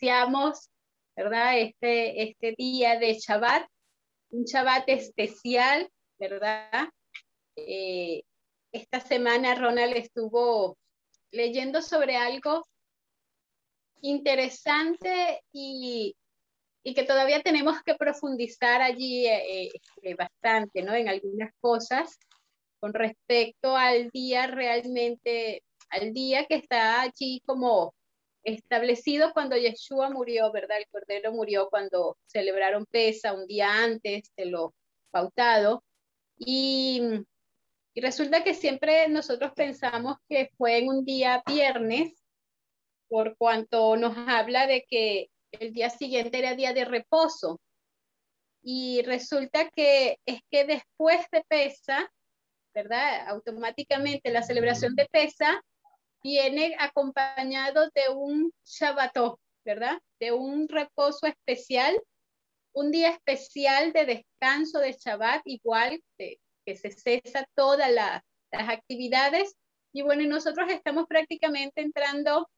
iniciamos, ¿verdad? Este, este día de Shabbat, un Shabbat especial, ¿verdad? Eh, esta semana Ronald estuvo leyendo sobre algo interesante y, y que todavía tenemos que profundizar allí eh, eh, bastante, ¿no? En algunas cosas con respecto al día realmente, al día que está allí como establecido cuando Yeshua murió, ¿verdad? El Cordero murió cuando celebraron Pesa un día antes de lo pautado. Y, y resulta que siempre nosotros pensamos que fue en un día viernes, por cuanto nos habla de que el día siguiente era día de reposo. Y resulta que es que después de Pesa, ¿verdad? Automáticamente la celebración de Pesa viene acompañado de un Shabbató, ¿verdad? De un reposo especial, un día especial de descanso de Shabbat, igual que, se cesa todas las actividades. Y bueno, nosotros estamos prácticamente entrando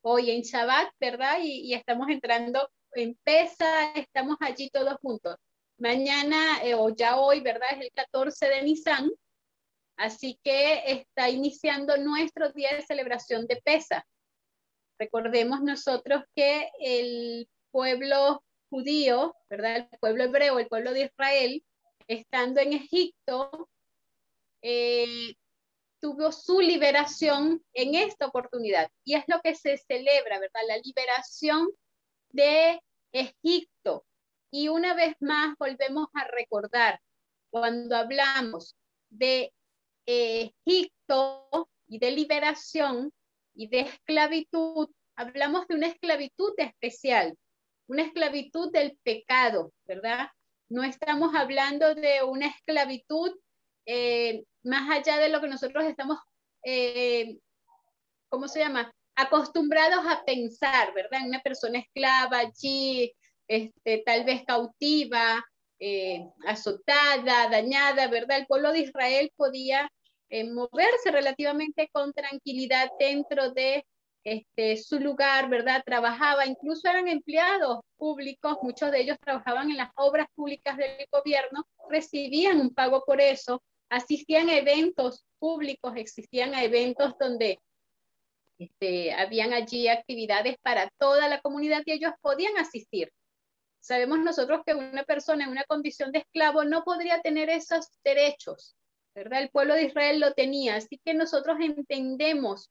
hoy en Shabbat, ¿verdad? Y, estamos entrando en Pesa, estamos allí todos juntos. Mañana eh, o ya hoy, ¿verdad? Es el 14 de Nisan, así que está iniciando nuestro día de celebración de Pesa. Recordemos nosotros que el pueblo judío, ¿verdad? El pueblo hebreo, el pueblo de Israel, estando en Egipto, eh, tuvo su liberación en esta oportunidad. Y es lo que se celebra, ¿verdad? La liberación de Egipto. Y una vez más volvemos a recordar, cuando hablamos de Egipto y de liberación y de esclavitud, hablamos de una esclavitud especial, una esclavitud del pecado, ¿verdad? No estamos hablando de una esclavitud eh, más allá de lo que nosotros estamos, eh, ¿cómo se llama? Acostumbrados a pensar, ¿verdad? Una persona esclava allí, este, tal vez cautiva, eh, azotada, dañada, ¿verdad? El pueblo de Israel podía moverse relativamente con tranquilidad dentro de este, su lugar, ¿verdad? Trabajaba, incluso eran empleados públicos, muchos de ellos trabajaban en las obras públicas del gobierno, recibían un pago por eso, asistían a eventos públicos, existían eventos donde este, habían allí actividades para toda la comunidad y ellos podían asistir. Sabemos nosotros que una persona en una condición de esclavo no podría tener esos derechos, ¿verdad? El pueblo de Israel lo tenía, así que nosotros entendemos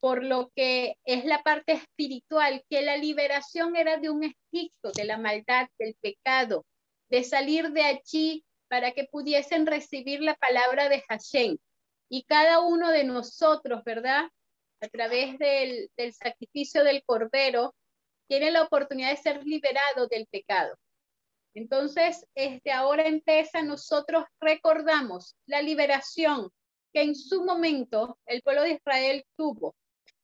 por lo que es la parte espiritual, que la liberación era de un Egipto, de la maldad, del pecado, de salir de allí para que pudiesen recibir la palabra de Hashem. Y cada uno de nosotros, ¿verdad? A través del, sacrificio del Cordero, tiene la oportunidad de ser liberado del pecado. Entonces, desde ahora empieza, nosotros recordamos la liberación que en su momento el pueblo de Israel tuvo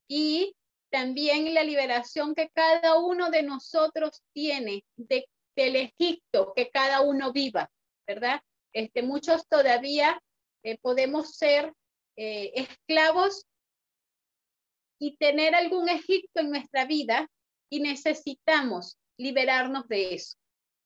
y también la liberación que cada uno de nosotros tiene de, del Egipto que cada uno viva. ¿verdad? Este, muchos todavía eh, podemos ser eh, esclavos y tener algún Egipto en nuestra vida y necesitamos liberarnos de eso.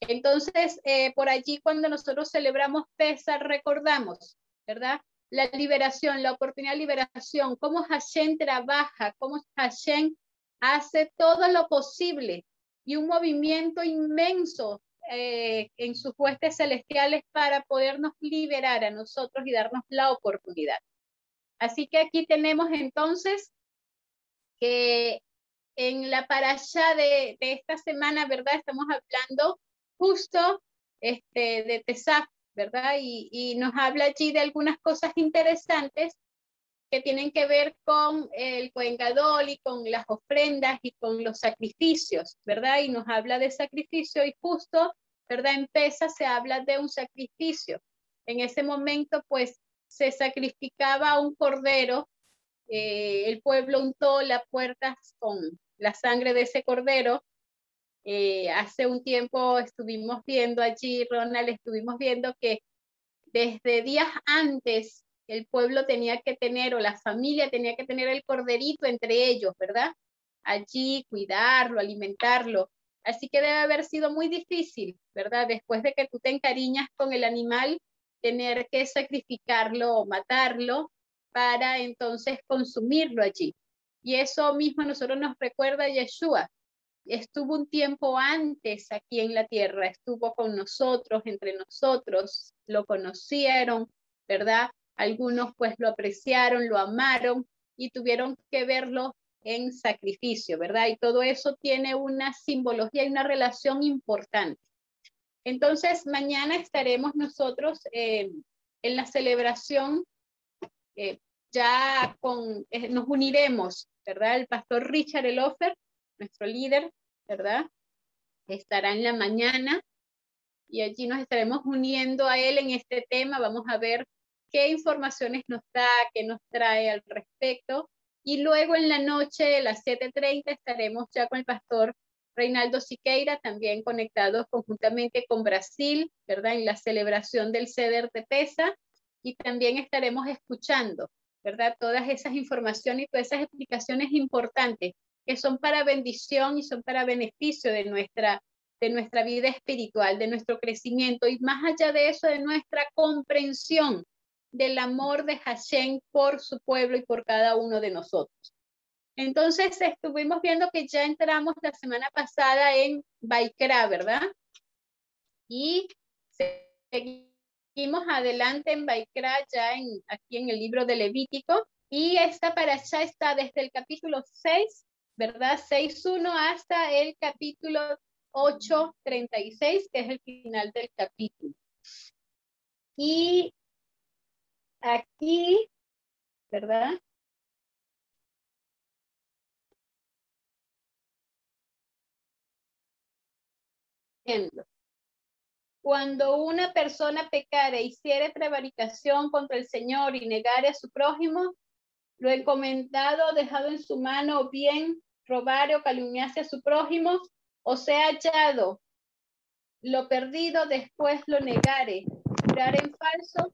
Entonces, eh, por allí cuando nosotros celebramos Pesar, recordamos, ¿verdad? La liberación, la oportunidad de liberación, cómo Hashem trabaja, cómo Hashem hace todo lo posible y un movimiento inmenso eh, en sus huestes celestiales para podernos liberar a nosotros y darnos la oportunidad. Así que aquí tenemos entonces que en la parasha de esta semana, ¿verdad? Estamos hablando justo este, de Tesaf, ¿verdad? Y, y nos habla allí de algunas cosas interesantes que tienen que ver con el Coengadol y con las ofrendas y con los sacrificios, ¿verdad? Y nos habla de sacrificio y justo, ¿verdad? En Pesa se habla de un sacrificio. En ese momento, pues, se sacrificaba un cordero, eh, el pueblo untó las puertas con la sangre de ese cordero. Eh, hace un tiempo estuvimos viendo allí, Ronald, estuvimos viendo que desde días antes el pueblo tenía que tener o la familia tenía que tener el corderito entre ellos, ¿verdad? allí, cuidarlo, alimentarlo. Así que debe haber sido muy difícil, ¿verdad? Después de que tú te encariñas con el animal, tener que sacrificarlo o matarlo para entonces consumirlo allí. Y eso mismo a nosotros nos recuerda Yeshua. Estuvo un tiempo antes aquí en la tierra, estuvo con nosotros, entre nosotros, lo conocieron, ¿verdad? Algunos pues lo apreciaron, lo amaron y tuvieron que verlo en sacrificio, ¿verdad? Y todo eso tiene una simbología y una relación importante. Entonces, mañana estaremos nosotros eh, en la celebración, eh, ya con, eh, nos uniremos, ¿verdad? El pastor Richard Elofer, nuestro líder, ¿verdad? Estará en la mañana y allí nos estaremos uniendo a él en este tema. Vamos a ver qué informaciones nos da, qué nos trae al respecto. Y luego en la noche, a las 7.30, estaremos ya con el pastor Reinaldo Siqueira, también conectados conjuntamente con Brasil, ¿verdad? En la celebración del CEDER de PESA. Y también estaremos escuchando, ¿verdad? Todas esas informaciones y todas esas explicaciones importantes que son para bendición y son para beneficio de nuestra, de nuestra vida espiritual, de nuestro crecimiento y más allá de eso, de nuestra comprensión del amor de Hashem por su pueblo y por cada uno de nosotros. Entonces estuvimos viendo que ya entramos la semana pasada en Baikra, ¿verdad? Y seguimos adelante en Baikra ya en, aquí en el libro de Levítico. Y esta para allá está desde el capítulo 6, ¿verdad? 6.1 hasta el capítulo 8.36, que es el final del capítulo. Y aquí, ¿verdad? Cuando una persona pecare, hiciere prevaricación contra el Señor y negare a su prójimo, lo encomendado dejado en su mano, bien robare o calumniase a su prójimo, o sea hallado. Lo perdido, después lo negare, jurar en falso,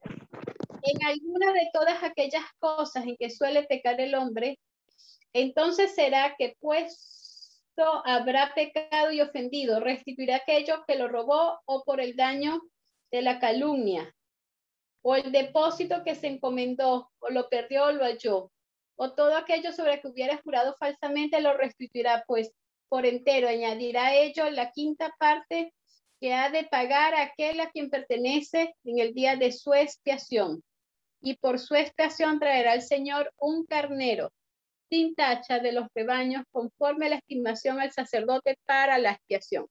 en alguna de todas aquellas cosas en que suele pecar el hombre, entonces será que pues habrá pecado y ofendido, restituirá aquello que lo robó o por el daño de la calumnia, o el depósito que se encomendó, o lo perdió o lo halló, o todo aquello sobre que hubiera jurado falsamente lo restituirá, pues por entero añadirá a ello la quinta parte que ha de pagar aquel a quien pertenece en el día de su expiación. Y por su expiación traerá al Señor un carnero sin tacha de los rebaños conforme a la estimación al sacerdote para la expiación.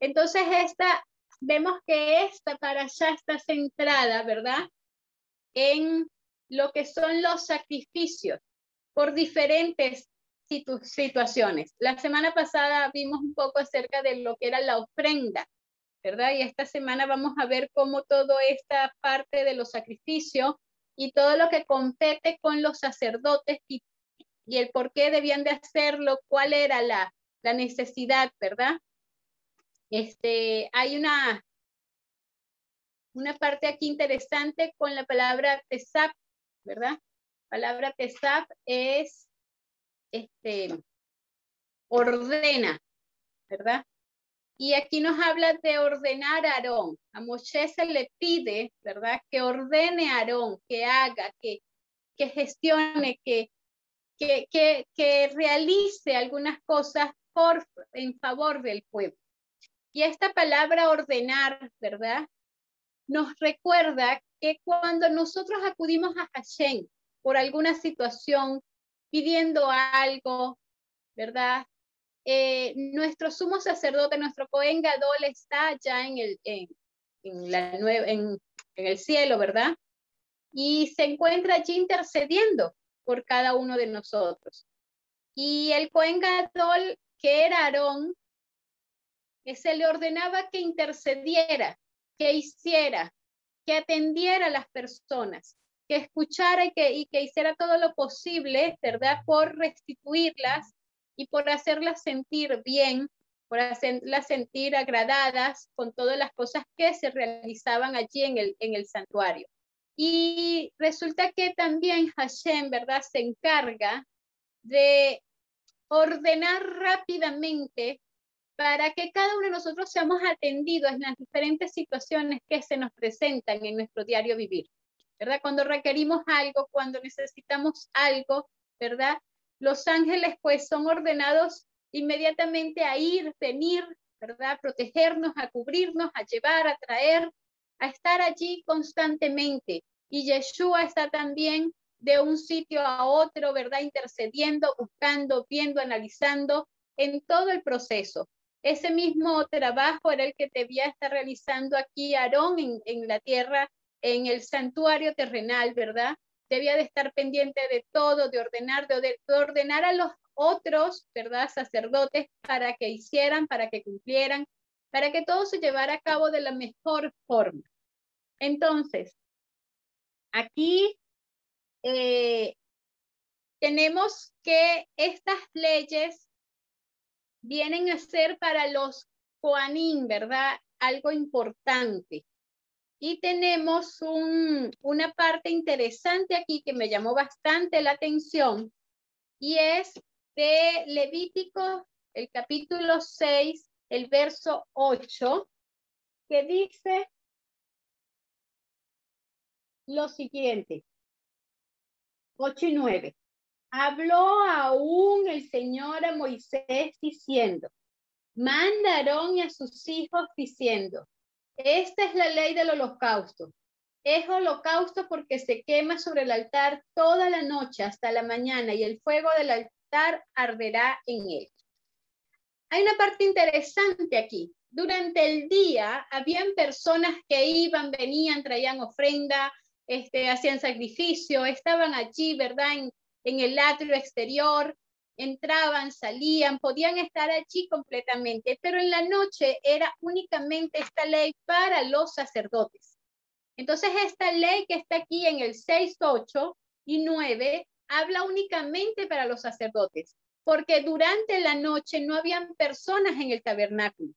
Entonces, esta, vemos que esta para allá está centrada, ¿verdad? En lo que son los sacrificios por diferentes situaciones. La semana pasada vimos un poco acerca de lo que era la ofrenda, ¿verdad? Y esta semana vamos a ver cómo toda esta parte de los sacrificios y todo lo que compete con los sacerdotes y y el por qué debían de hacerlo, cuál era la, la necesidad, ¿verdad? Este, hay una, una parte aquí interesante con la palabra tesap, ¿verdad? palabra tesap es este, ordena, ¿verdad? Y aquí nos habla de ordenar a Aarón. A Moshe se le pide, ¿verdad? Que ordene a Aarón, que haga, que, que gestione, que, que, realice algunas cosas por, en favor del pueblo. Y esta palabra ordenar, ¿verdad? Nos recuerda que cuando nosotros acudimos a Hashem por alguna situación, pidiendo algo, ¿verdad? Eh, nuestro sumo sacerdote, nuestro Cohen Gadol está ya en el, en, en, el cielo, ¿verdad? Y se encuentra allí intercediendo por cada uno de nosotros. Y el Cohen Gadol, que era Aarón, se le ordenaba que intercediera, que hiciera, que atendiera a las personas, que escuchara y que, y que hiciera todo lo posible, ¿verdad?, por restituirlas y por hacerlas sentir bien, por hacerlas sentir agradadas con todas las cosas que se realizaban allí en el, en el santuario. Y resulta que también Hashem, ¿verdad?, se encarga de ordenar rápidamente para que cada uno de nosotros seamos atendidos en las diferentes situaciones que se nos presentan en nuestro diario vivir, ¿verdad? Cuando requerimos algo, cuando necesitamos algo, ¿verdad? Los ángeles pues son ordenados inmediatamente a ir, venir, ¿verdad? A protegernos, a cubrirnos, a llevar, a traer, a estar allí constantemente. Y Yeshua está también de un sitio a otro, ¿verdad? Intercediendo, buscando, viendo, analizando en todo el proceso. Ese mismo trabajo era el que debía estar realizando aquí Aarón en, la tierra, en el santuario terrenal, ¿verdad? Debía de estar pendiente de todo, de ordenar, de, ordenar a los otros, ¿verdad? Sacerdotes para que hicieran, para que cumplieran, para que todo se llevara a cabo de la mejor forma. Entonces, aquí eh, tenemos que estas leyes vienen a ser para los Juanín, ¿verdad? Algo importante. Y tenemos un, una parte interesante aquí que me llamó bastante la atención y es de Levítico, el capítulo 6, el verso 8, que dice lo siguiente, 8 y 9. Habló aún el Señor a Moisés diciendo, mandaron a sus hijos diciendo, esta es la ley del holocausto. Es holocausto porque se quema sobre el altar toda la noche hasta la mañana y el fuego del altar arderá en él. Hay una parte interesante aquí. Durante el día habían personas que iban, venían, traían ofrenda, este, hacían sacrificio, estaban allí, ¿verdad? En el atrio exterior, entraban, salían, podían estar allí completamente, pero en la noche era únicamente esta ley para los sacerdotes. Entonces, esta ley que está aquí en el 6, 8 y 9 habla únicamente para los sacerdotes, porque durante la noche no habían personas en el tabernáculo.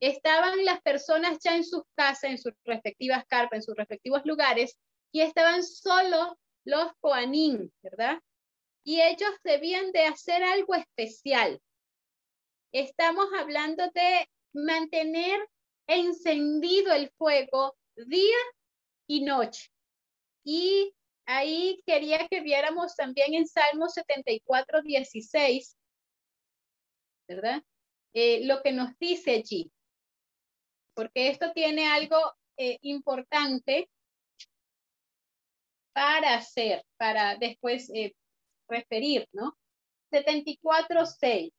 Estaban las personas ya en sus casas, en sus respectivas carpas, en sus respectivos lugares, y estaban solo los Coanín, ¿verdad? Y ellos debían de hacer algo especial. Estamos hablando de mantener encendido el fuego día y noche. Y ahí quería que viéramos también en Salmo 74, 16, ¿verdad? Eh, lo que nos dice allí. Porque esto tiene algo eh, importante para hacer, para después eh, referir, ¿no? 74.6.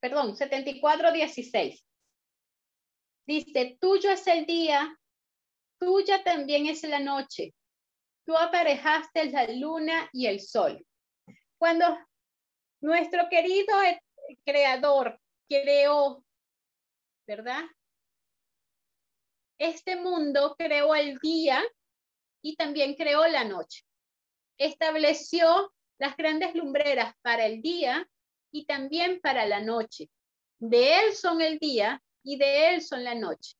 Perdón, 74.16. Dice, tuyo es el día, tuya también es la noche. Tú aparejaste la luna y el sol. Cuando nuestro querido creador creó, ¿verdad? Este mundo creó el día y también creó la noche. Estableció las grandes lumbreras para el día y también para la noche. De él son el día y de él son la noche.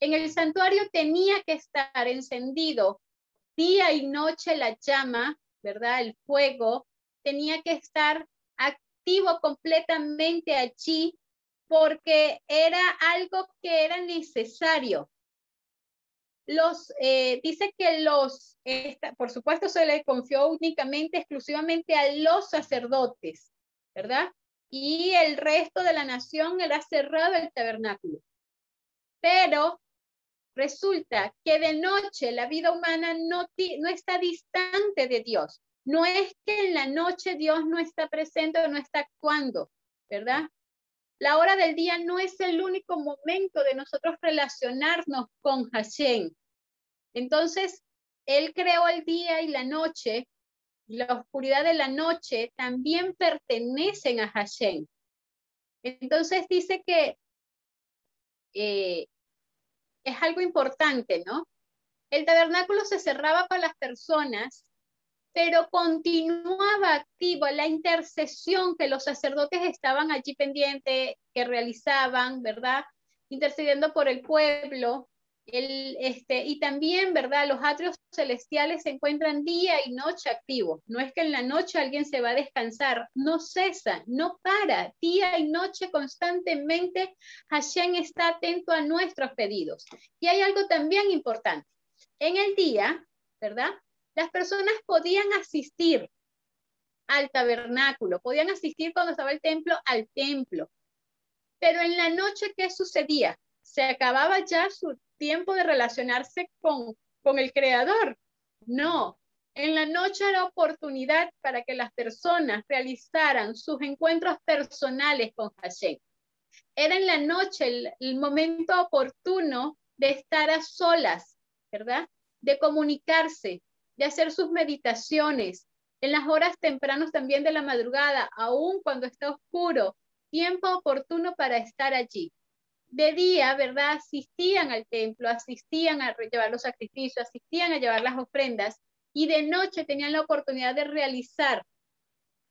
En el santuario tenía que estar encendido día y noche la llama, ¿verdad? El fuego tenía que estar activo completamente allí porque era algo que era necesario los, eh, dice que los, por supuesto, se le confió únicamente, exclusivamente a los sacerdotes, ¿verdad? Y el resto de la nación era cerrado el tabernáculo. Pero resulta que de noche la vida humana no, no está distante de Dios. No es que en la noche Dios no está presente o no está actuando, ¿verdad? La hora del día no es el único momento de nosotros relacionarnos con Hashem. Entonces, Él creó el día y la noche, y la oscuridad de la noche también pertenecen a Hashem. Entonces dice que eh, es algo importante, ¿no? El tabernáculo se cerraba para las personas pero continuaba activa la intercesión que los sacerdotes estaban allí pendientes, que realizaban, ¿verdad? Intercediendo por el pueblo, El, este, y también, ¿verdad? Los atrios celestiales se encuentran día y noche activos. No es que en la noche alguien se va a descansar, no cesa, no para. Día y noche constantemente Hashem está atento a nuestros pedidos. Y hay algo también importante. En el día, ¿verdad? Las personas podían asistir al tabernáculo, podían asistir cuando estaba el templo al templo. Pero en la noche, ¿qué sucedía? Se acababa ya su tiempo de relacionarse con, con el creador. No, en la noche era oportunidad para que las personas realizaran sus encuentros personales con Hashem. Era en la noche el, el, momento oportuno de estar a solas, ¿verdad? De comunicarse, de hacer sus meditaciones, en las horas tempranas también de la madrugada, aún cuando está oscuro, tiempo oportuno para estar allí de día, ¿verdad? Asistían al templo, asistían a llevar los sacrificios, asistían a llevar las ofrendas y de noche tenían la oportunidad de realizar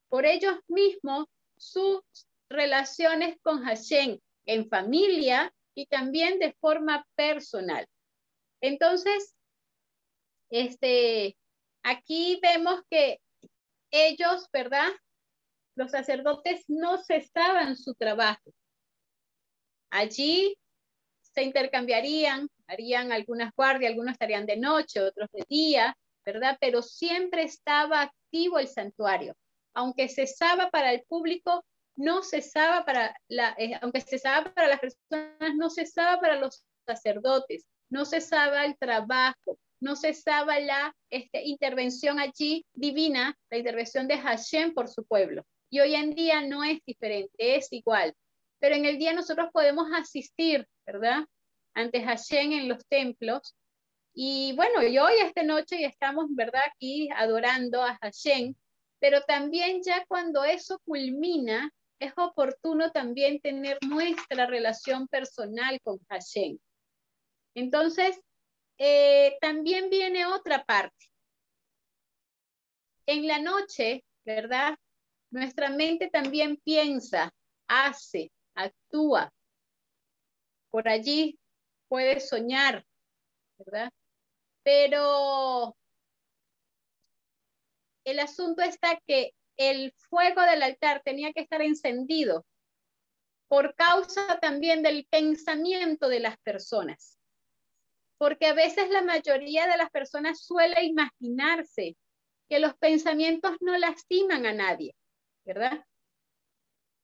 por ellos mismos sus relaciones con Hashem en familia y también de forma personal. Entonces, este, aquí vemos que ellos, ¿verdad? Los sacerdotes no cesaban su trabajo Allí se intercambiarían, harían algunas guardias, algunos estarían de noche, otros de día, ¿verdad? Pero siempre estaba activo el santuario. Aunque cesaba para el público, no cesaba para la, eh, aunque cesaba para las personas, no cesaba para los sacerdotes, no cesaba el trabajo, no cesaba la este, intervención allí divina, la intervención de Hashem por su pueblo. Y hoy en día no es diferente, es igual pero en el día nosotros podemos asistir, ¿verdad? Ante Hashem en los templos. Y bueno, y hoy esta noche estamos, ¿verdad? Aquí adorando a Hashem, pero también ya cuando eso culmina, es oportuno también tener nuestra relación personal con Hashem. Entonces, eh, también viene otra parte. En la noche, ¿verdad? Nuestra mente también piensa, hace, actúa. Por allí puede soñar, ¿verdad? Pero el asunto está que el fuego del altar tenía que estar encendido por causa también del pensamiento de las personas. Porque a veces la mayoría de las personas suele imaginarse que los pensamientos no lastiman a nadie, ¿verdad?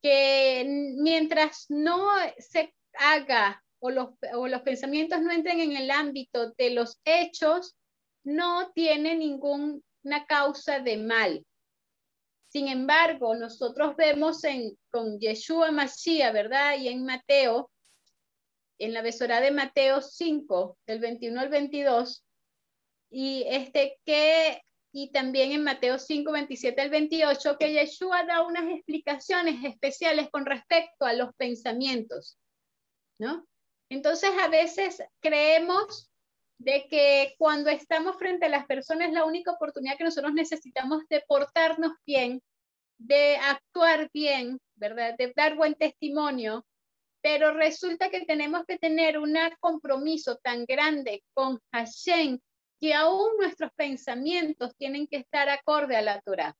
que mientras no se haga o los, los pensamientos no entren en el ámbito de los hechos, no tiene ninguna causa de mal. Sin embargo, nosotros vemos en, con Yeshua Mashiach, ¿verdad? Y en Mateo, en la besora de Mateo 5, del 21 al 22, y este que y también en Mateo 5, 27 al 28, que Yeshua da unas explicaciones especiales con respecto a los pensamientos, ¿no? Entonces, a veces creemos de que cuando estamos frente a las personas, la única oportunidad que nosotros necesitamos de portarnos bien, de actuar bien, ¿verdad? De dar buen testimonio, pero resulta que tenemos que tener un compromiso tan grande con Hashem que aún nuestros pensamientos tienen que estar acorde a la Torah.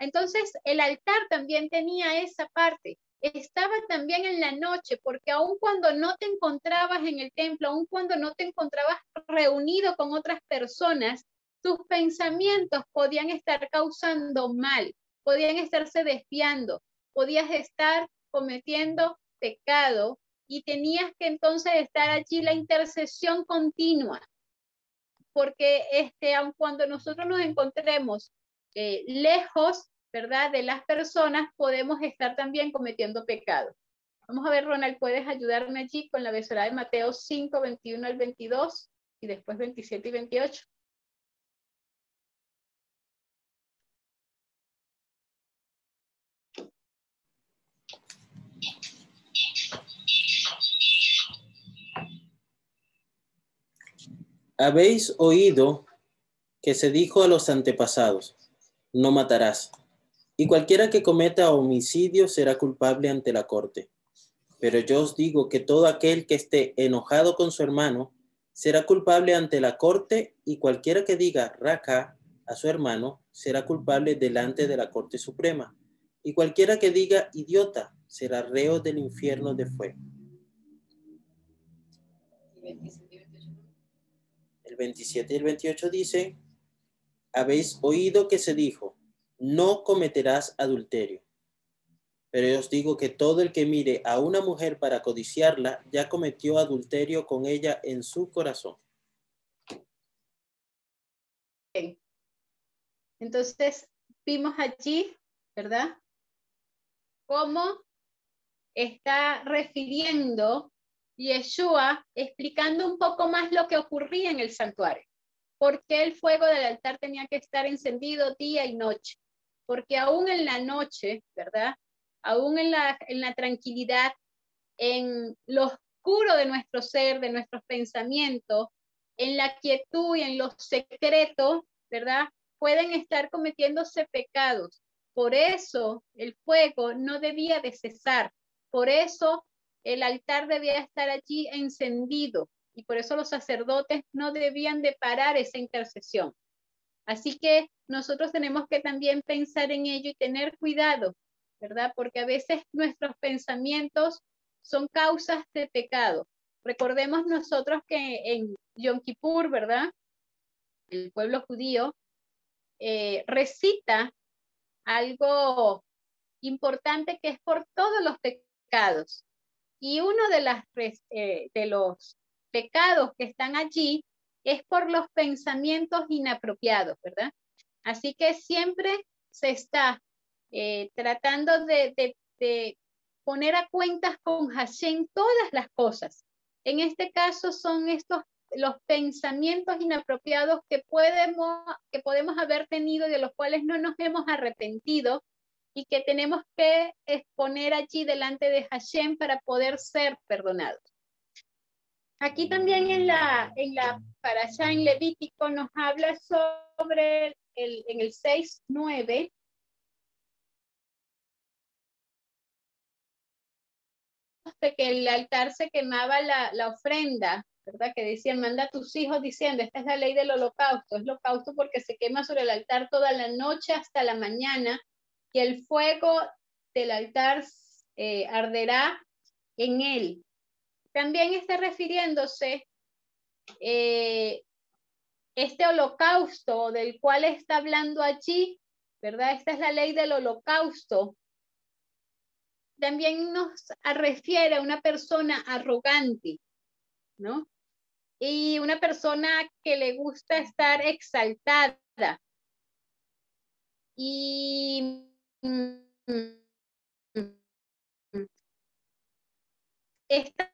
Entonces, el altar también tenía esa parte. Estaba también en la noche, porque aun cuando no te encontrabas en el templo, aun cuando no te encontrabas reunido con otras personas, tus pensamientos podían estar causando mal, podían estarse desviando, podías estar cometiendo pecado y tenías que entonces estar allí la intercesión continua porque este, aun cuando nosotros nos encontremos eh, lejos, ¿verdad? De las personas, podemos estar también cometiendo pecado. Vamos a ver, Ronald, ¿puedes ayudarme allí con la besora de Mateo 5, 21 al 22 y después 27 y 28? Habéis oído que se dijo a los antepasados, no matarás, y cualquiera que cometa homicidio será culpable ante la corte. Pero yo os digo que todo aquel que esté enojado con su hermano será culpable ante la corte y cualquiera que diga Raka a su hermano será culpable delante de la Corte Suprema. Y cualquiera que diga idiota será reo del infierno de fuego. El 27 y el 28 dice, habéis oído que se dijo, no cometerás adulterio. Pero os digo que todo el que mire a una mujer para codiciarla ya cometió adulterio con ella en su corazón. Entonces, vimos allí, ¿verdad? Cómo está refiriendo Yeshua explicando un poco más lo que ocurría en el santuario. ¿Por qué el fuego del altar tenía que estar encendido día y noche? Porque aún en la noche, ¿verdad? Aún en la, en la tranquilidad, en lo oscuro de nuestro ser, de nuestros pensamientos, en la quietud y en los secretos, ¿verdad? Pueden estar cometiéndose pecados. Por eso el fuego no debía de cesar. Por eso el altar debía estar allí encendido y por eso los sacerdotes no debían de parar esa intercesión. Así que nosotros tenemos que también pensar en ello y tener cuidado, ¿verdad? Porque a veces nuestros pensamientos son causas de pecado. Recordemos nosotros que en Yom Kippur, ¿verdad? El pueblo judío eh, recita algo importante que es por todos los pecados. Y uno eh, de los pecados que están allí es por los pensamientos inapropiados, ¿verdad? Así que siempre se está eh, tratando de, poner a cuentas con Hashem todas las cosas. En este caso son estos los pensamientos inapropiados que podemos, que podemos haber tenido y de los cuales no nos hemos arrepentido y que tenemos que exponer allí delante de Hashem para poder ser perdonados. Aquí también en la, en la para allá en Levítico nos habla sobre el, en el 6.9 de que el altar se quemaba la, la ofrenda, ¿verdad? Que decían, manda a tus hijos diciendo, esta es la ley del holocausto, es holocausto porque se quema sobre el altar toda la noche hasta la mañana y el fuego del altar eh, arderá en él. También está refiriéndose eh, este holocausto del cual está hablando allí, ¿verdad? Esta es la ley del holocausto. También nos refiere a una persona arrogante, ¿no? Y una persona que le gusta estar exaltada. Y esta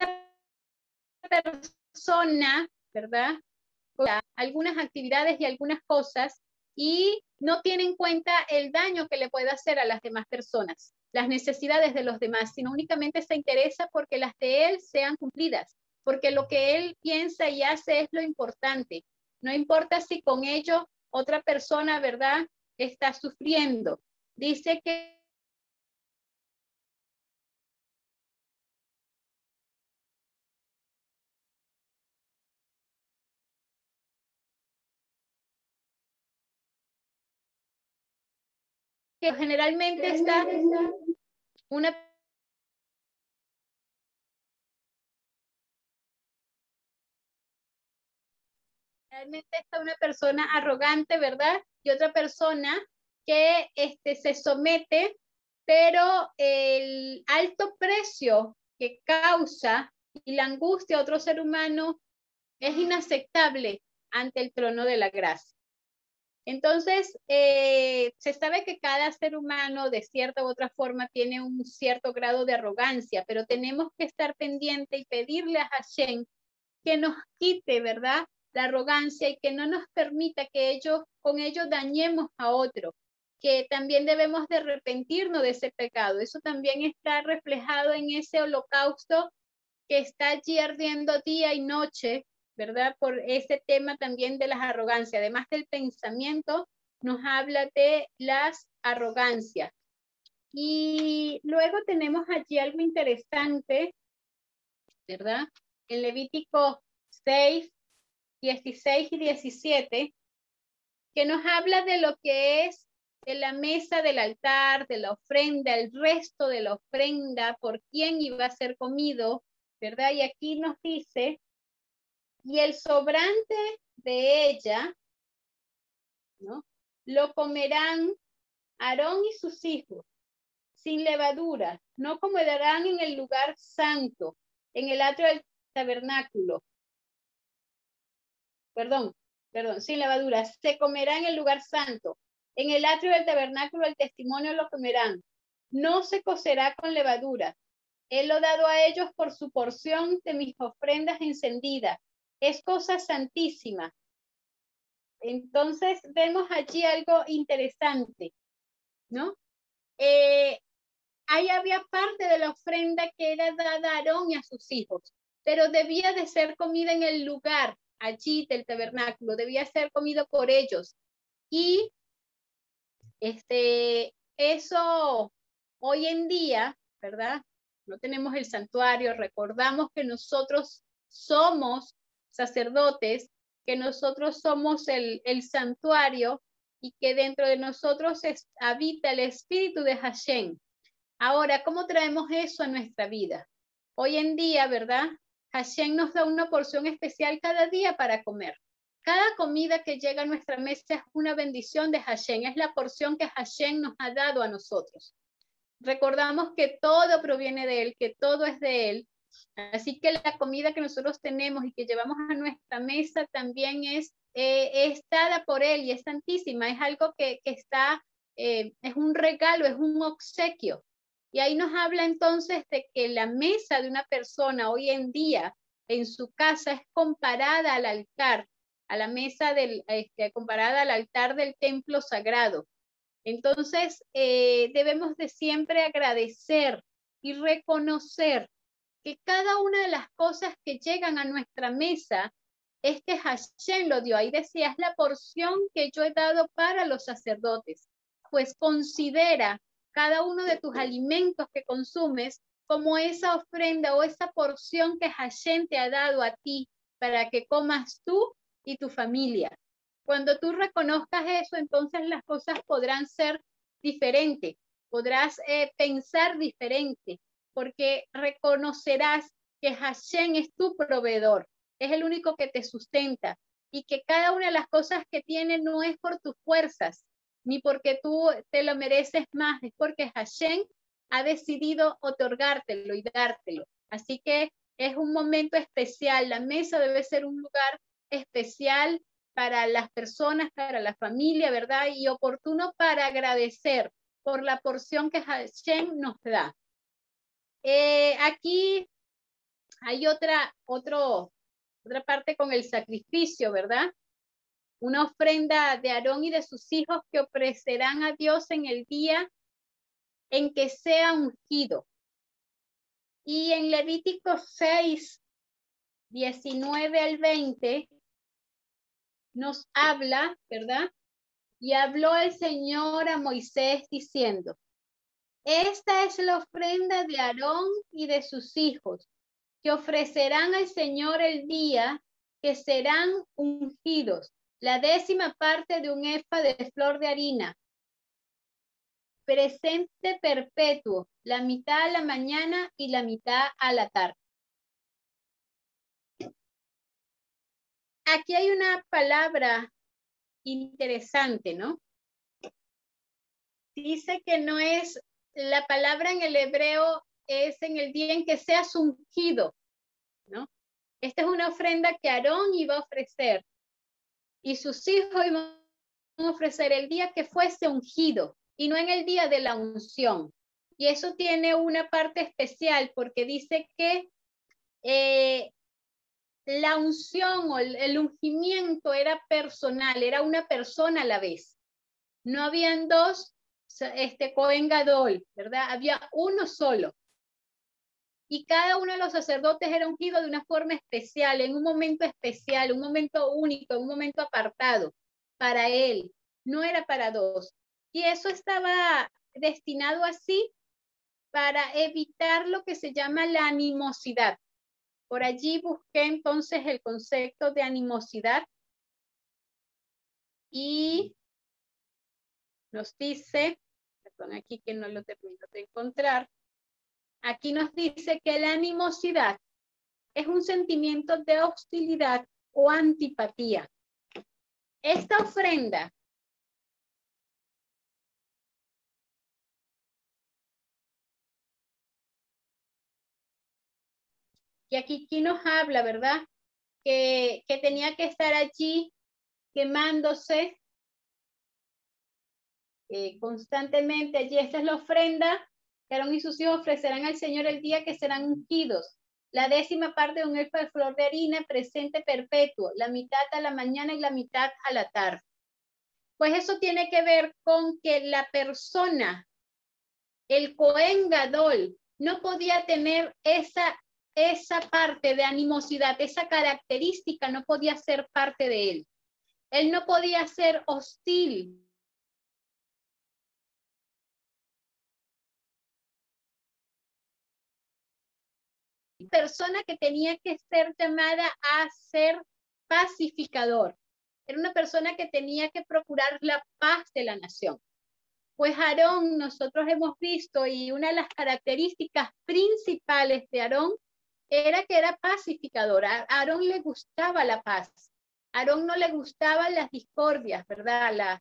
persona, ¿verdad? Algunas actividades y algunas cosas y no tiene en cuenta el daño que le puede hacer a las demás personas, las necesidades de los demás, sino únicamente se interesa porque las de él sean cumplidas, porque lo que él piensa y hace es lo importante. No importa si con ello otra persona, ¿verdad?, está sufriendo dice que que generalmente está una generalmente está una persona arrogante, ¿verdad? Y otra persona que este, se somete, pero el alto precio que causa y la angustia a otro ser humano es inaceptable ante el trono de la gracia. Entonces, eh, se sabe que cada ser humano de cierta u otra forma tiene un cierto grado de arrogancia, pero tenemos que estar pendiente y pedirle a Hashem que nos quite, ¿verdad? La arrogancia y que no nos permita que ellos, con ello dañemos a otro que también debemos de arrepentirnos de ese pecado. Eso también está reflejado en ese holocausto que está allí ardiendo día y noche, ¿verdad? Por ese tema también de las arrogancias. Además del pensamiento, nos habla de las arrogancias. Y luego tenemos allí algo interesante, ¿verdad? En Levítico 6, 16 y 17, que nos habla de lo que es de la mesa del altar, de la ofrenda, el resto de la ofrenda, por quién iba a ser comido, ¿verdad? Y aquí nos dice, y el sobrante de ella, ¿no? Lo comerán Aarón y sus hijos, sin levadura, no comerán en el lugar santo, en el atrio del tabernáculo. Perdón, perdón, sin levadura, se comerá en el lugar santo. En el atrio del tabernáculo el testimonio lo comerán. No se cocerá con levadura. Él lo dado a ellos por su porción de mis ofrendas encendidas. Es cosa santísima. Entonces vemos allí algo interesante, ¿no? Eh, ahí había parte de la ofrenda que era dada a Aarón y a sus hijos, pero debía de ser comida en el lugar allí del tabernáculo, debía ser comido por ellos. Y este, eso hoy en día, ¿verdad? No tenemos el santuario, recordamos que nosotros somos sacerdotes, que nosotros somos el, el santuario y que dentro de nosotros habita el espíritu de Hashem. Ahora, ¿cómo traemos eso a nuestra vida? Hoy en día, ¿verdad? Hashem nos da una porción especial cada día para comer. Cada comida que llega a nuestra mesa es una bendición de Hashem, es la porción que Hashem nos ha dado a nosotros. Recordamos que todo proviene de Él, que todo es de Él. Así que la comida que nosotros tenemos y que llevamos a nuestra mesa también es, eh, dada por Él y es santísima, es algo que, está, eh, es un regalo, es un obsequio. Y ahí nos habla entonces de que la mesa de una persona hoy en día en su casa es comparada al altar, a la mesa del, este, comparada al altar del templo sagrado. Entonces, eh, debemos de siempre agradecer y reconocer que cada una de las cosas que llegan a nuestra mesa es que Hashem lo dio. Ahí decía, es la porción que yo he dado para los sacerdotes. Pues considera cada uno de tus alimentos que consumes como esa ofrenda o esa porción que Hashem te ha dado a ti para que comas tú y tu familia. Cuando tú reconozcas eso, entonces las cosas podrán ser diferentes, podrás eh, pensar diferente, porque reconocerás que Hashem es tu proveedor, es el único que te sustenta y que cada una de las cosas que tiene no es por tus fuerzas, ni porque tú te lo mereces más, es porque Hashem ha decidido otorgártelo y dártelo. Así que es un momento especial. La mesa debe ser un lugar especial para las personas, para la familia, ¿verdad? Y oportuno para agradecer por la porción que Hashem nos da. Eh, aquí hay otra, otra parte con el sacrificio, ¿verdad? una ofrenda de Aarón y de sus hijos que ofrecerán a Dios en el día en que sea ungido. Y en Levítico 6, 19 al 20, nos habla, ¿verdad? Y habló el Señor a Moisés diciendo, esta es la ofrenda de Aarón y de sus hijos, que ofrecerán al Señor el día que serán ungidos la décima parte de un efa de flor de harina, presente perpetuo, la mitad a la mañana y la mitad a la tarde. Aquí hay una palabra interesante, ¿no? Dice que no es, la palabra en el hebreo es en el día en que seas ungido, ¿no? Esta es una ofrenda que Aarón iba a ofrecer y sus hijos iban a ofrecer el día que fuese ungido y no en el día de la unción. Y eso tiene una parte especial porque dice que eh, la unción o el, ungimiento era personal, era una persona a la vez. No habían dos, este Cohen Gadol, ¿verdad? Había uno solo y cada uno de los sacerdotes era ungido de una forma especial, en un momento especial, un momento único, un momento apartado para él, no era para dos. Y eso estaba destinado así para evitar lo que se llama la animosidad. Por allí busqué entonces el concepto de animosidad y nos dice, perdón, aquí que no lo termino de encontrar, aquí nos dice que la animosidad es un sentimiento de hostilidad o antipatía. Esta ofrenda Y aquí, aquí nos habla, ¿verdad? Que, que tenía que estar allí quemándose eh, constantemente. Allí esta es la ofrenda que Aarón y sus hijos ofrecerán al Señor el día que serán ungidos. La décima parte de un elfo de flor de harina presente perpetuo, la mitad a la mañana y la mitad a la tarde. Pues eso tiene que ver con que la persona, el Cohen Gadol, no podía tener esa, esa parte de animosidad, esa característica no podía ser parte de él. Él no podía ser hostil persona que tenía que ser llamada a ser pacificador. Era una persona que tenía que procurar la paz de la nación. Pues Aarón, nosotros hemos visto, y una de las características principales de Aarón era que era pacificador. A Aarón le gustaba la paz. A Aarón no le gustaban las discordias, ¿verdad?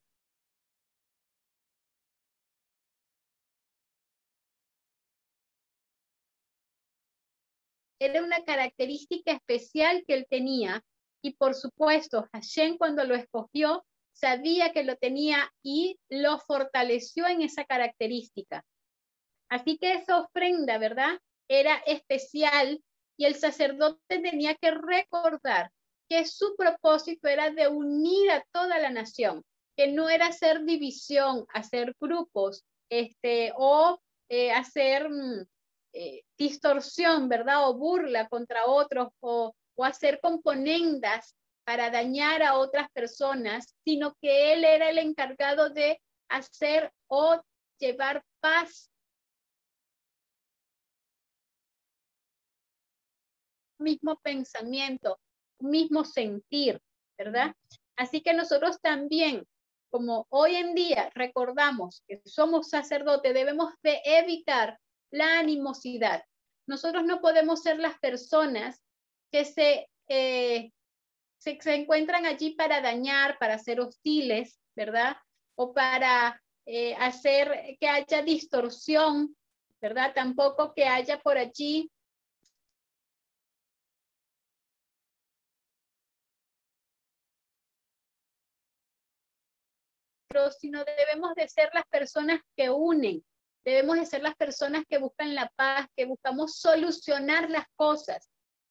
Era una característica especial que él tenía y por supuesto Hashem cuando lo escogió sabía que lo tenía y lo fortaleció en esa característica. Así que esa ofrenda, ¿verdad? Era especial y el sacerdote tenía que recordar que su propósito era de unir a toda la nación, que no era hacer división, hacer grupos, este, o eh, hacer mm, eh, distorsión, ¿verdad? O burla contra otros o, o hacer componendas para dañar a otras personas, sino que él era el encargado de hacer o llevar paz. Mismo pensamiento, mismo sentir, ¿verdad? Así que nosotros también, como hoy en día recordamos que somos sacerdotes, debemos de evitar la animosidad. Nosotros no podemos ser las personas que se, eh, se, encuentran allí para dañar, para ser hostiles, ¿verdad? O para eh, hacer que haya distorsión, ¿verdad? Tampoco que haya por allí sino debemos de ser las personas que unen, Debemos de ser las personas que buscan la paz, que buscamos solucionar las cosas.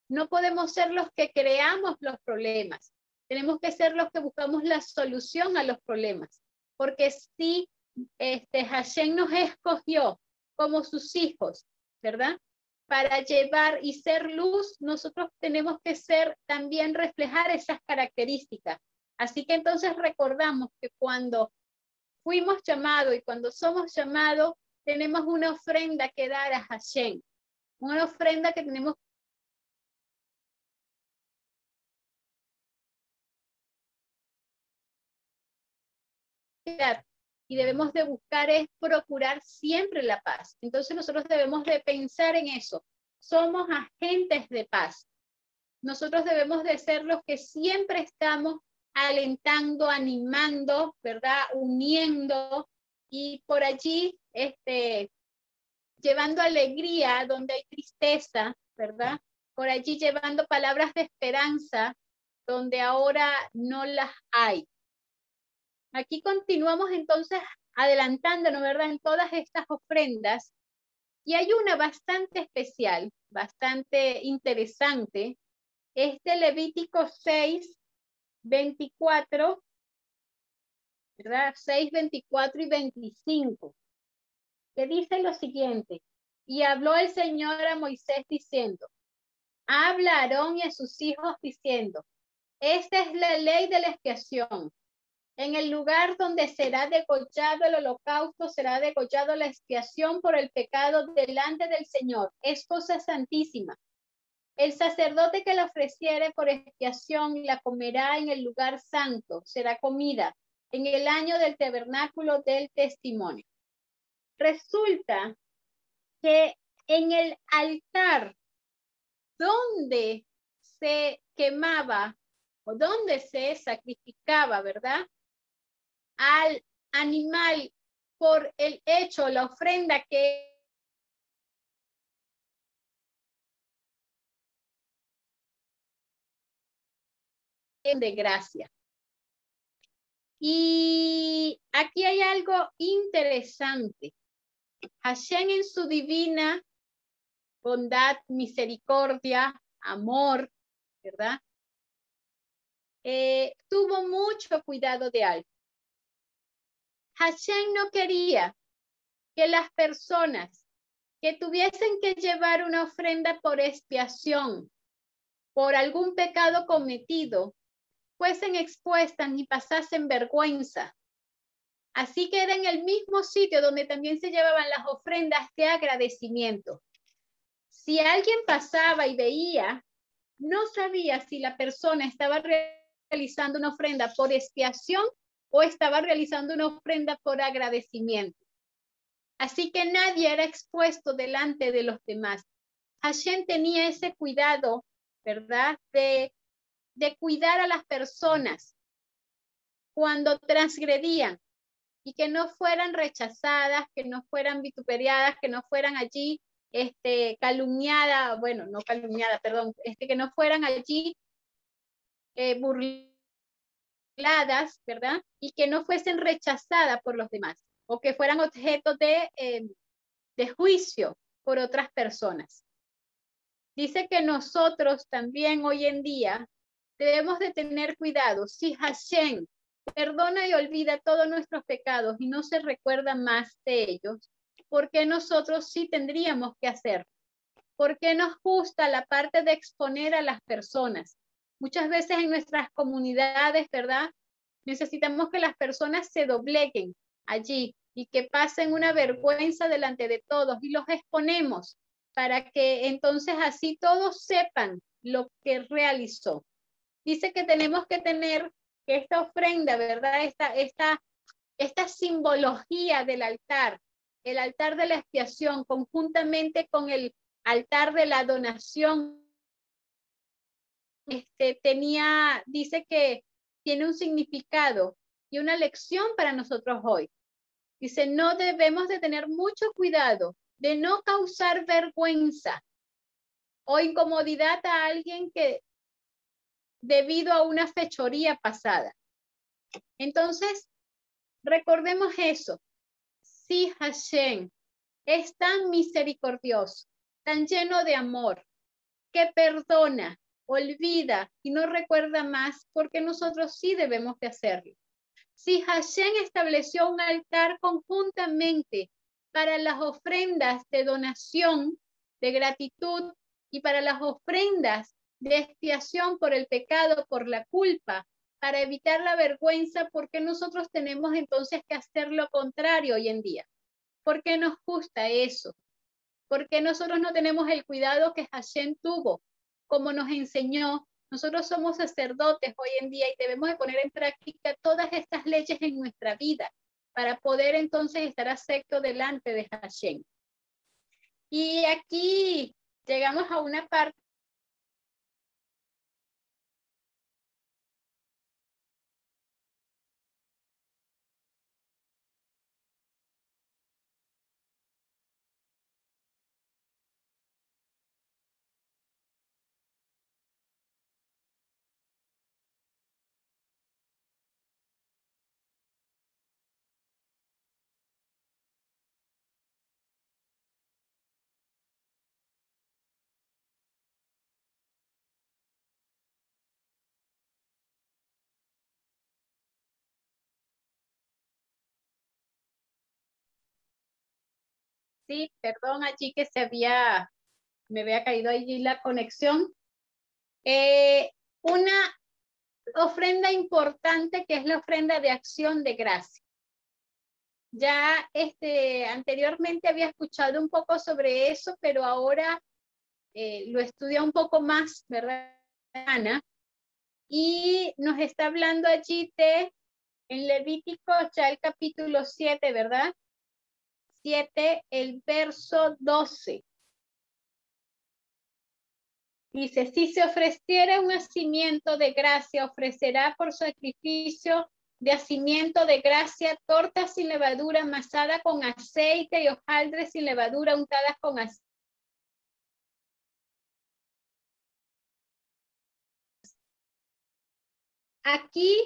No podemos ser los que creamos los problemas. Tenemos que ser los que buscamos la solución a los problemas. Porque si este, Hashem nos escogió como sus hijos, ¿verdad? Para llevar y ser luz, nosotros tenemos que ser también reflejar esas características. Así que entonces recordamos que cuando fuimos llamados y cuando somos llamados, tenemos una ofrenda que dar a Hashem, una ofrenda que tenemos y debemos de buscar es procurar siempre la paz. Entonces nosotros debemos de pensar en eso. Somos agentes de paz. Nosotros debemos de ser los que siempre estamos alentando, animando, ¿verdad? Uniendo y por allí este, llevando alegría donde hay tristeza, ¿verdad? Por allí llevando palabras de esperanza donde ahora no las hay. Aquí continuamos entonces adelantándonos, ¿verdad? En todas estas ofrendas. Y hay una bastante especial, bastante interesante. Este Levítico 6, 24, ¿verdad? 6, 24 y 25 que dice lo siguiente, y habló el Señor a Moisés diciendo, habla Aarón y a sus hijos diciendo, esta es la ley de la expiación. En el lugar donde será degollado el holocausto, será degollado la expiación por el pecado delante del Señor. Es cosa santísima. El sacerdote que la ofreciere por expiación la comerá en el lugar santo, será comida en el año del tabernáculo del testimonio. Resulta que en el altar donde se quemaba o donde se sacrificaba, ¿verdad? Al animal por el hecho, la ofrenda que de gracia. Y aquí hay algo interesante. Hashem en su divina bondad, misericordia, amor, ¿verdad? Eh, tuvo mucho cuidado de algo. Hashem no quería que las personas que tuviesen que llevar una ofrenda por expiación, por algún pecado cometido, fuesen expuestas ni pasasen vergüenza. Así que era en el mismo sitio donde también se llevaban las ofrendas de agradecimiento. Si alguien pasaba y veía, no sabía si la persona estaba realizando una ofrenda por expiación o estaba realizando una ofrenda por agradecimiento. Así que nadie era expuesto delante de los demás. Hashem tenía ese cuidado, ¿verdad? De, de cuidar a las personas cuando transgredían y que no fueran rechazadas, que no fueran vituperiadas, que no fueran allí este, calumniadas, bueno, no calumniadas, perdón, este, que no fueran allí eh, ¿verdad? Y que no fuesen rechazadas por los demás o que fueran objeto de, eh, de juicio por otras personas. Dice que nosotros también hoy en día debemos de tener cuidado. Si Hashem perdona y olvida todos nuestros pecados y no se recuerda más de ellos, ¿por qué nosotros sí tendríamos que hacer? ¿Por qué nos gusta la parte de exponer a las personas? Muchas veces en nuestras comunidades, ¿verdad? Necesitamos que las personas se dobleguen allí y que pasen una vergüenza delante de todos y los exponemos para que entonces así todos sepan lo que realizó. Dice que tenemos que tener que esta ofrenda, ¿verdad? Esta, esta, esta simbología del altar, el altar de la expiación, conjuntamente con el altar de la donación este, tenía, dice que tiene un significado y una lección para nosotros hoy. Dice, no debemos de tener mucho cuidado de no causar vergüenza o incomodidad a alguien que debido a una fechoría pasada. Entonces, recordemos eso. Si Hashem es tan misericordioso, tan lleno de amor, que perdona, olvida y no recuerda más, porque nosotros sí debemos de hacerlo. Si Hashem estableció un altar conjuntamente para las ofrendas de donación, de gratitud y para las ofrendas de expiación por el pecado, por la culpa, para evitar la vergüenza, ¿por qué nosotros tenemos entonces que hacer lo contrario hoy en día? ¿Por qué nos gusta eso? ¿Por qué nosotros no tenemos el cuidado que Hashem tuvo como nos enseñó, nosotros somos sacerdotes hoy en día y debemos de poner en práctica todas estas leyes en nuestra vida para poder entonces estar acepto delante de Hashem. Y aquí llegamos a una parte Sí, perdón allí que se había, me había caído allí la conexión. Eh, una ofrenda importante que es la ofrenda de acción de gracia. Ya este, anteriormente había escuchado un poco sobre eso, pero ahora eh, lo estudia un poco más, ¿verdad, Ana? Y nos está hablando allí de, en Levítico, ya el capítulo 7, ¿verdad? 7, el verso 12. Dice, si se ofreciera un nacimiento de gracia, ofrecerá por sacrificio de hacimiento de gracia torta sin levadura amasada con aceite y hojaldres sin levadura untadas con aceite. Aquí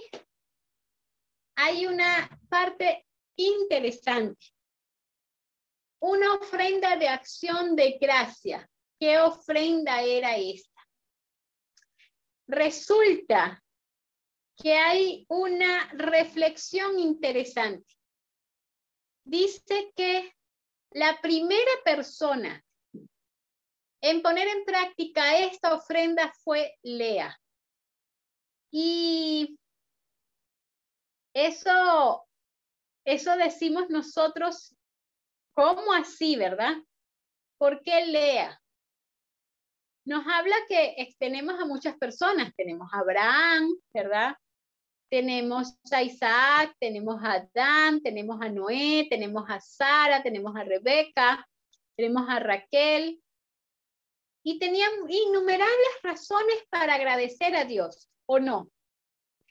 hay una parte interesante. Una ofrenda de acción de gracia. ¿Qué ofrenda era esta? Resulta que hay una reflexión interesante. Dice que la primera persona en poner en práctica esta ofrenda fue Lea. Y eso, eso decimos nosotros, ¿cómo así, verdad? ¿Por qué Lea? nos habla que tenemos a muchas personas, tenemos a Abraham, ¿verdad? Tenemos a Isaac, tenemos a Adán, tenemos a Noé, tenemos a Sara, tenemos a Rebeca, tenemos a Raquel. Y tenían innumerables razones para agradecer a Dios, ¿o no?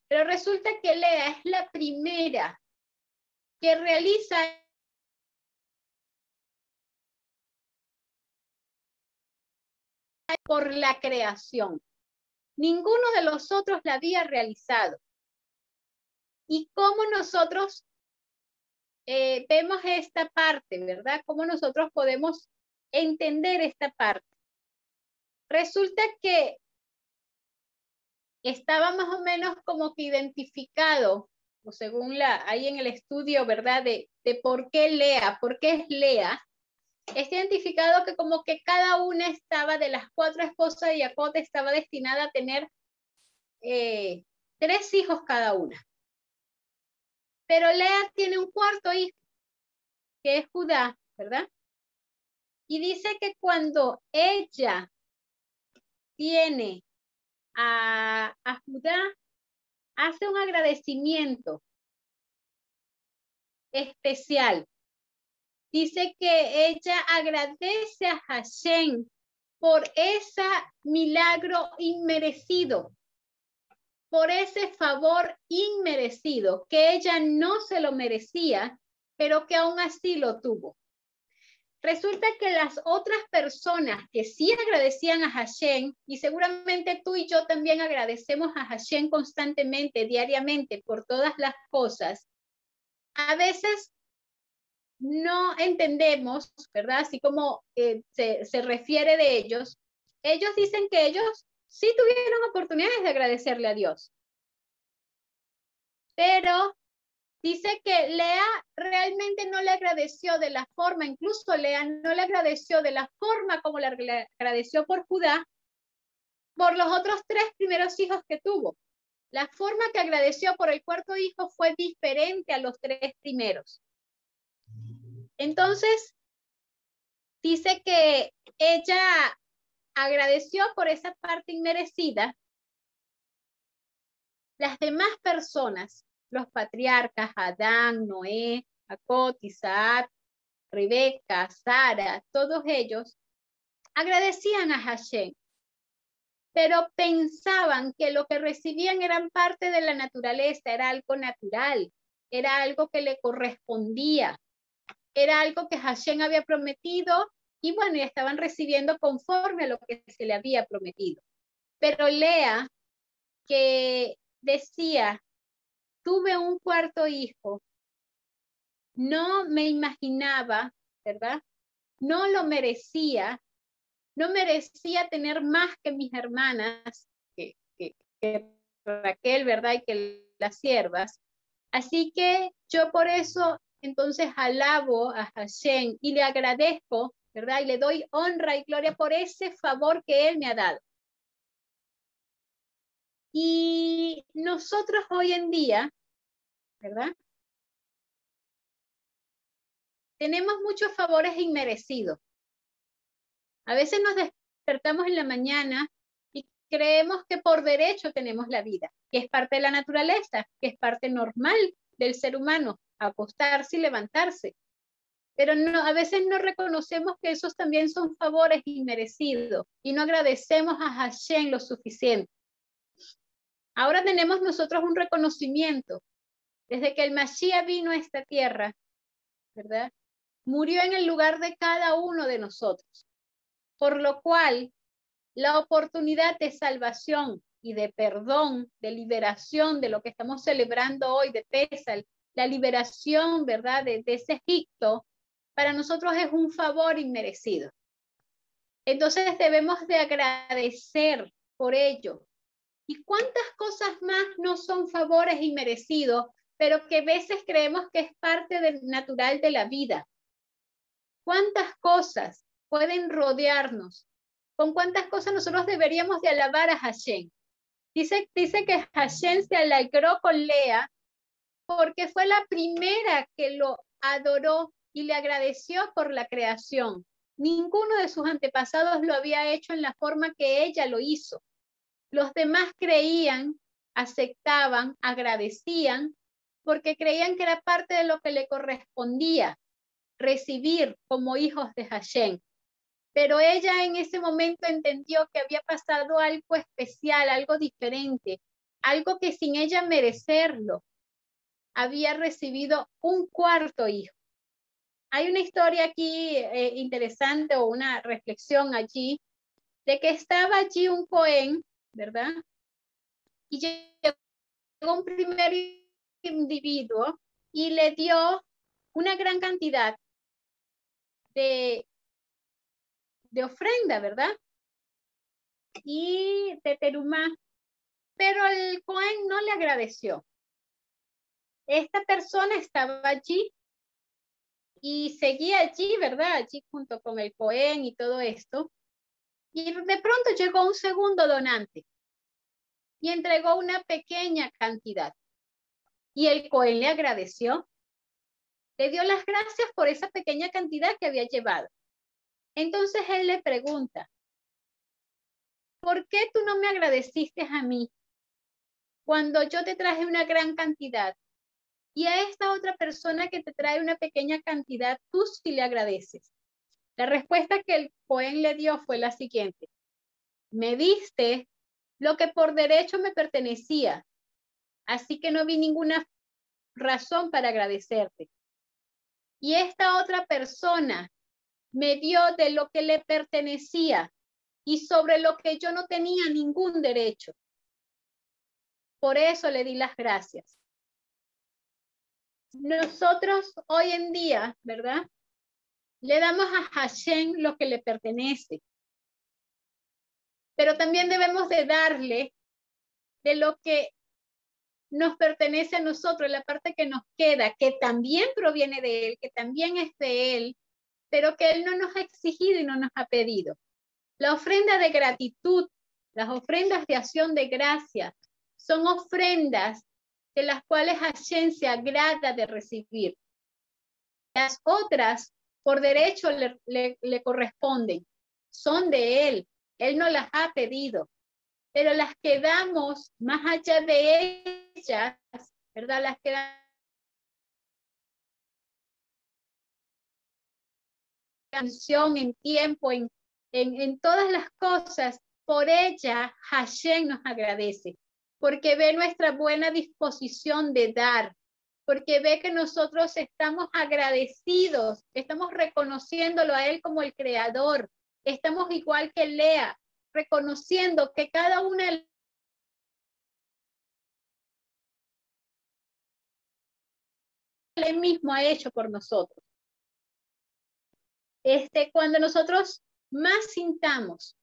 Pero resulta que Lea es la primera que realiza por la creación. Ninguno de los otros la había realizado. ¿Y cómo nosotros eh, vemos esta parte, verdad? ¿Cómo nosotros podemos entender esta parte? Resulta que estaba más o menos como que identificado, o según la, ahí en el estudio, ¿verdad? De, de por qué Lea, por qué es Lea, es identificado que como que cada una estaba de las cuatro esposas de Jacob estaba destinada a tener eh, tres hijos cada una. Pero Lea tiene un cuarto hijo, que es Judá, ¿verdad? Y dice que cuando ella tiene a, a Judá, hace un agradecimiento especial dice que ella agradece a Hashem por ese milagro inmerecido, por ese favor inmerecido, que ella no se lo merecía, pero que aún así lo tuvo. Resulta que las otras personas que sí agradecían a Hashem, y seguramente tú y yo también agradecemos a Hashem constantemente, diariamente, por todas las cosas, a veces no entendemos, ¿verdad? Así como eh, se, se refiere de ellos, ellos dicen que ellos sí tuvieron oportunidades de agradecerle a Dios. Pero dice que Lea realmente no le agradeció de la forma, incluso Lea no le agradeció de la forma como le agradeció por Judá, por los otros tres primeros hijos que tuvo. La forma que agradeció por el cuarto hijo fue diferente a los tres primeros. Entonces, dice que ella agradeció por esa parte inmerecida. Las demás personas, los patriarcas, Adán, Noé, Jacob, Isaac, Rebeca, Sara, todos ellos, agradecían a Hashem, pero pensaban que lo que recibían eran parte de la naturaleza, era algo natural, era algo que le correspondía era algo que Hashem había prometido y bueno, ya estaban recibiendo conforme a lo que se le había prometido. Pero Lea, que decía, tuve un cuarto hijo, no me imaginaba, ¿verdad? No lo merecía, no merecía tener más que mis hermanas, que, que, que Raquel, ¿verdad? Y que las siervas. Así que yo por eso entonces alabo a Hashem y le agradezco, ¿verdad? Y le doy honra y gloria por ese favor que Él me ha dado. Y nosotros hoy en día, ¿verdad? Tenemos muchos favores inmerecidos. A veces nos despertamos en la mañana y creemos que por derecho tenemos la vida, que es parte de la naturaleza, que es parte normal del ser humano, acostarse y levantarse. Pero no, a veces no reconocemos que esos también son favores inmerecidos y no agradecemos a Hashem lo suficiente. Ahora tenemos nosotros un reconocimiento. Desde que el Mashiach vino a esta tierra, ¿verdad? Murió en el lugar de cada uno de nosotros. Por lo cual, la oportunidad de salvación y de perdón, de liberación de lo que estamos celebrando hoy de Pesal, la liberación, ¿verdad?, de, ese Egipto, para nosotros es un favor inmerecido. Entonces debemos de agradecer por ello. ¿Y cuántas cosas más no son favores inmerecidos, pero que a veces creemos que es parte del natural de la vida? ¿Cuántas cosas pueden rodearnos? ¿Con cuántas cosas nosotros deberíamos de alabar a Hashem? Dice, que Hashem se alegró con Lea porque fue la primera que lo adoró y le agradeció por la creación. Ninguno de sus antepasados lo había hecho en la forma que ella lo hizo. Los demás creían, aceptaban, agradecían, porque creían que era parte de lo que le correspondía recibir como hijos de Hashem. Pero ella en ese momento entendió que había pasado algo especial, algo diferente, algo que sin ella merecerlo, había recibido un cuarto hijo. Hay una historia aquí eh, interesante o una reflexión allí de que estaba allí un Cohen, ¿verdad? Y llegó un primer individuo y le dio una gran cantidad de, de ofrenda, ¿verdad? Y de terumá. Pero el Cohen no le agradeció. Esta persona estaba allí y seguía allí, ¿verdad? Allí junto con el Cohen y todo esto. Y de pronto llegó un segundo donante y entregó una pequeña cantidad. Y el Cohen le agradeció le dio las gracias por esa pequeña cantidad que había llevado. Entonces él le pregunta, ¿por qué tú no me agradeciste a mí cuando yo te traje una gran cantidad? Y a esta otra persona que te trae una pequeña cantidad, tú sí le agradeces. La respuesta que el Cohen le dio fue la siguiente. Me diste lo que por derecho me pertenecía, así que no vi ninguna razón para agradecerte y esta otra persona me dio de lo que le pertenecía y sobre lo que yo no tenía ningún derecho. Por eso le di las gracias. Nosotros hoy en día, ¿verdad? Le damos a Hashem lo que le pertenece. Pero también debemos de darle de lo que nos pertenece a nosotros, la parte que nos queda, que también proviene de Él, que también es de Él, pero que Él no nos ha exigido y no nos ha pedido. La ofrenda de gratitud, las ofrendas de acción de gracia, son ofrendas de las cuales Hashem se agrada de recibir. Las otras, por derecho, le, le corresponden, son de Él, Él no las ha pedido pero las que damos más allá de ellas, ¿verdad? Las que damos en tiempo, en, en, en todas las cosas, por ella Hashem nos agradece, porque ve nuestra buena disposición de dar, porque ve que nosotros estamos agradecidos, estamos reconociéndolo a Él como el creador, estamos igual que Lea, reconociendo que cada una de él mismo ha hecho por nosotros. Este, cuando nosotros más sintamos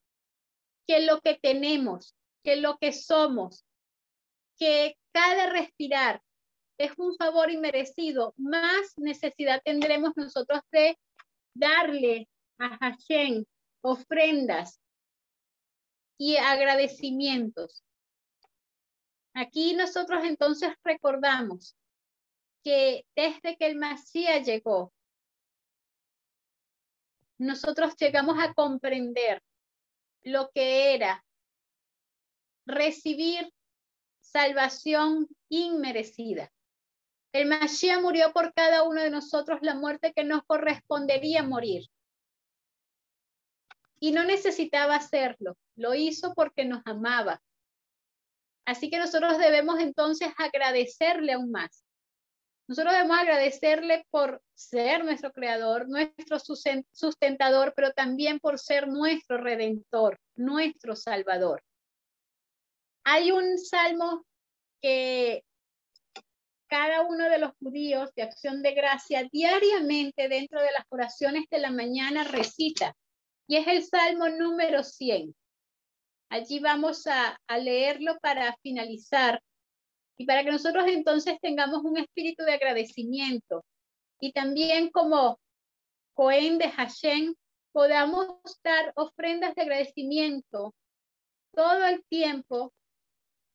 que lo que tenemos, que lo que somos, que cada respirar es un favor inmerecido, más necesidad tendremos nosotros de darle a Hashem ofrendas y agradecimientos. Aquí nosotros entonces recordamos que desde que el Mesías llegó, nosotros llegamos a comprender lo que era recibir salvación inmerecida. El Mashiach murió por cada uno de nosotros la muerte que nos correspondería morir. Y no necesitaba hacerlo, lo hizo porque nos amaba. Así que nosotros debemos entonces agradecerle aún más. Nosotros debemos agradecerle por ser nuestro creador, nuestro sustentador, pero también por ser nuestro redentor, nuestro salvador. Hay un salmo que cada uno de los judíos de acción de gracia diariamente dentro de las oraciones de la mañana recita, y es el salmo número 100. Allí vamos a, a leerlo para finalizar y para que nosotros entonces tengamos un espíritu de agradecimiento y también como Cohen de Hashem podamos dar ofrendas de agradecimiento todo el tiempo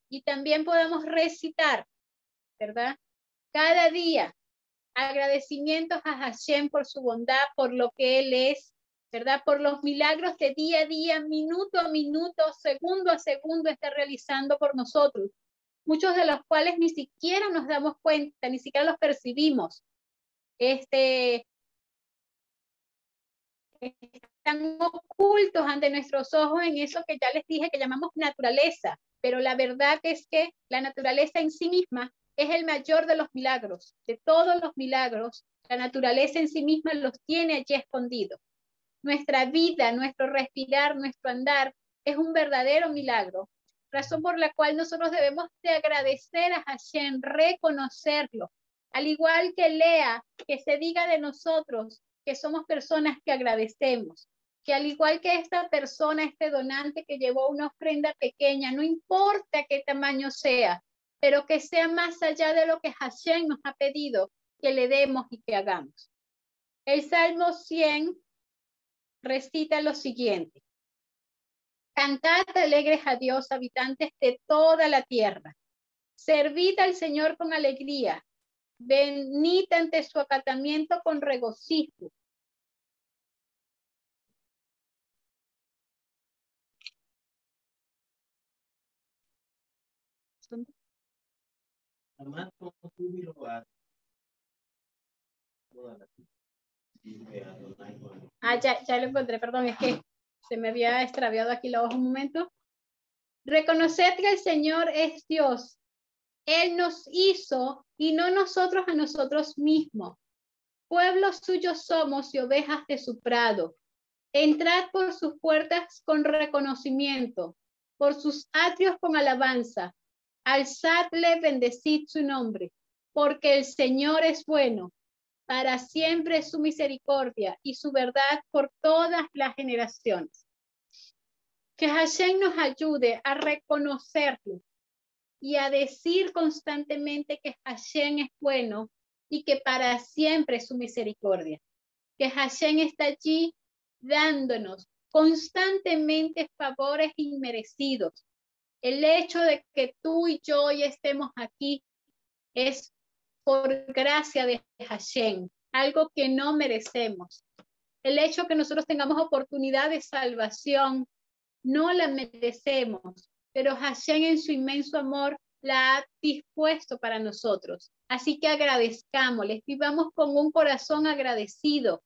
y también podamos recitar, ¿verdad? Cada día agradecimientos a Hashem por su bondad, por lo que Él es, ¿verdad? Por los milagros de día a día, minuto a minuto, segundo a segundo está realizando por nosotros muchos de los cuales ni siquiera nos damos cuenta, ni siquiera los percibimos. Este, están ocultos ante nuestros ojos en eso que ya les dije que llamamos naturaleza, pero la verdad es que la naturaleza en sí misma es el mayor de los milagros, de todos los milagros, la naturaleza en sí misma los tiene allí escondidos. Nuestra vida, nuestro respirar, nuestro andar es un verdadero milagro razón por la cual nosotros debemos de agradecer a Hashem, reconocerlo, al igual que Lea, que se diga de nosotros que somos personas que agradecemos, que al igual que esta persona, este donante que llevó una ofrenda pequeña, no importa qué tamaño sea, pero que sea más allá de lo que Hashem nos ha pedido que le demos y que hagamos. El Salmo 100 recita lo siguiente. Cantad alegres a Dios, habitantes de toda la tierra. Servid al Señor con alegría. Venid ante su acatamiento con regocijo. Ah, ya, ya lo encontré, perdón, es que se me había extraviado aquí la hoja un momento. Reconoced que el Señor es Dios. Él nos hizo y no nosotros a nosotros mismos. Pueblos suyos somos y ovejas de su prado. Entrad por sus puertas con reconocimiento, por sus atrios con alabanza. Alzadle, bendecid su nombre, porque el Señor es bueno para siempre su misericordia y su verdad por todas las generaciones. Que Hashem nos ayude a reconocerlo y a decir constantemente que Hashem es bueno y que para siempre es su misericordia. Que Hashem está allí dándonos constantemente favores inmerecidos. El hecho de que tú y yo hoy estemos aquí es por gracia de Hashem, algo que no merecemos. El hecho que nosotros tengamos oportunidad de salvación, no la merecemos, pero Hashem en su inmenso amor la ha dispuesto para nosotros. Así que agradezcámosles, vivamos con un corazón agradecido,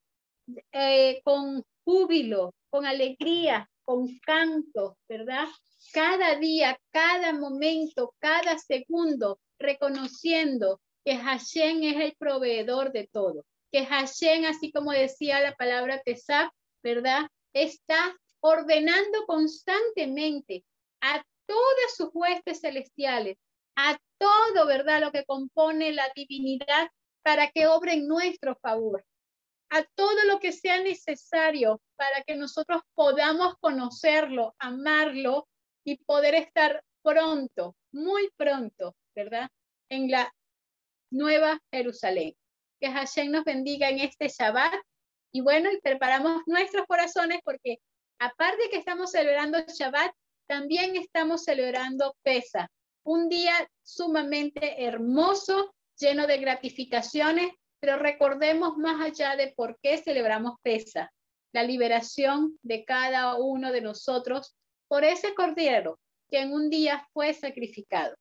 eh, con júbilo, con alegría, con canto, ¿verdad? Cada día, cada momento, cada segundo, reconociendo que Hashem es el proveedor de todo, que Hashem, así como decía la palabra Tesab, ¿verdad? Está ordenando constantemente a todas sus huestes celestiales, a todo, ¿verdad? Lo que compone la divinidad para que obre en nuestro favor, a todo lo que sea necesario para que nosotros podamos conocerlo, amarlo y poder estar pronto, muy pronto, ¿verdad? En la Nueva Jerusalén. Que Hashem nos bendiga en este Shabbat. Y bueno, y preparamos nuestros corazones porque aparte que estamos celebrando Shabbat, también estamos celebrando Pesa, un día sumamente hermoso, lleno de gratificaciones, pero recordemos más allá de por qué celebramos Pesa. la liberación de cada uno de nosotros por ese cordero que en un día fue sacrificado.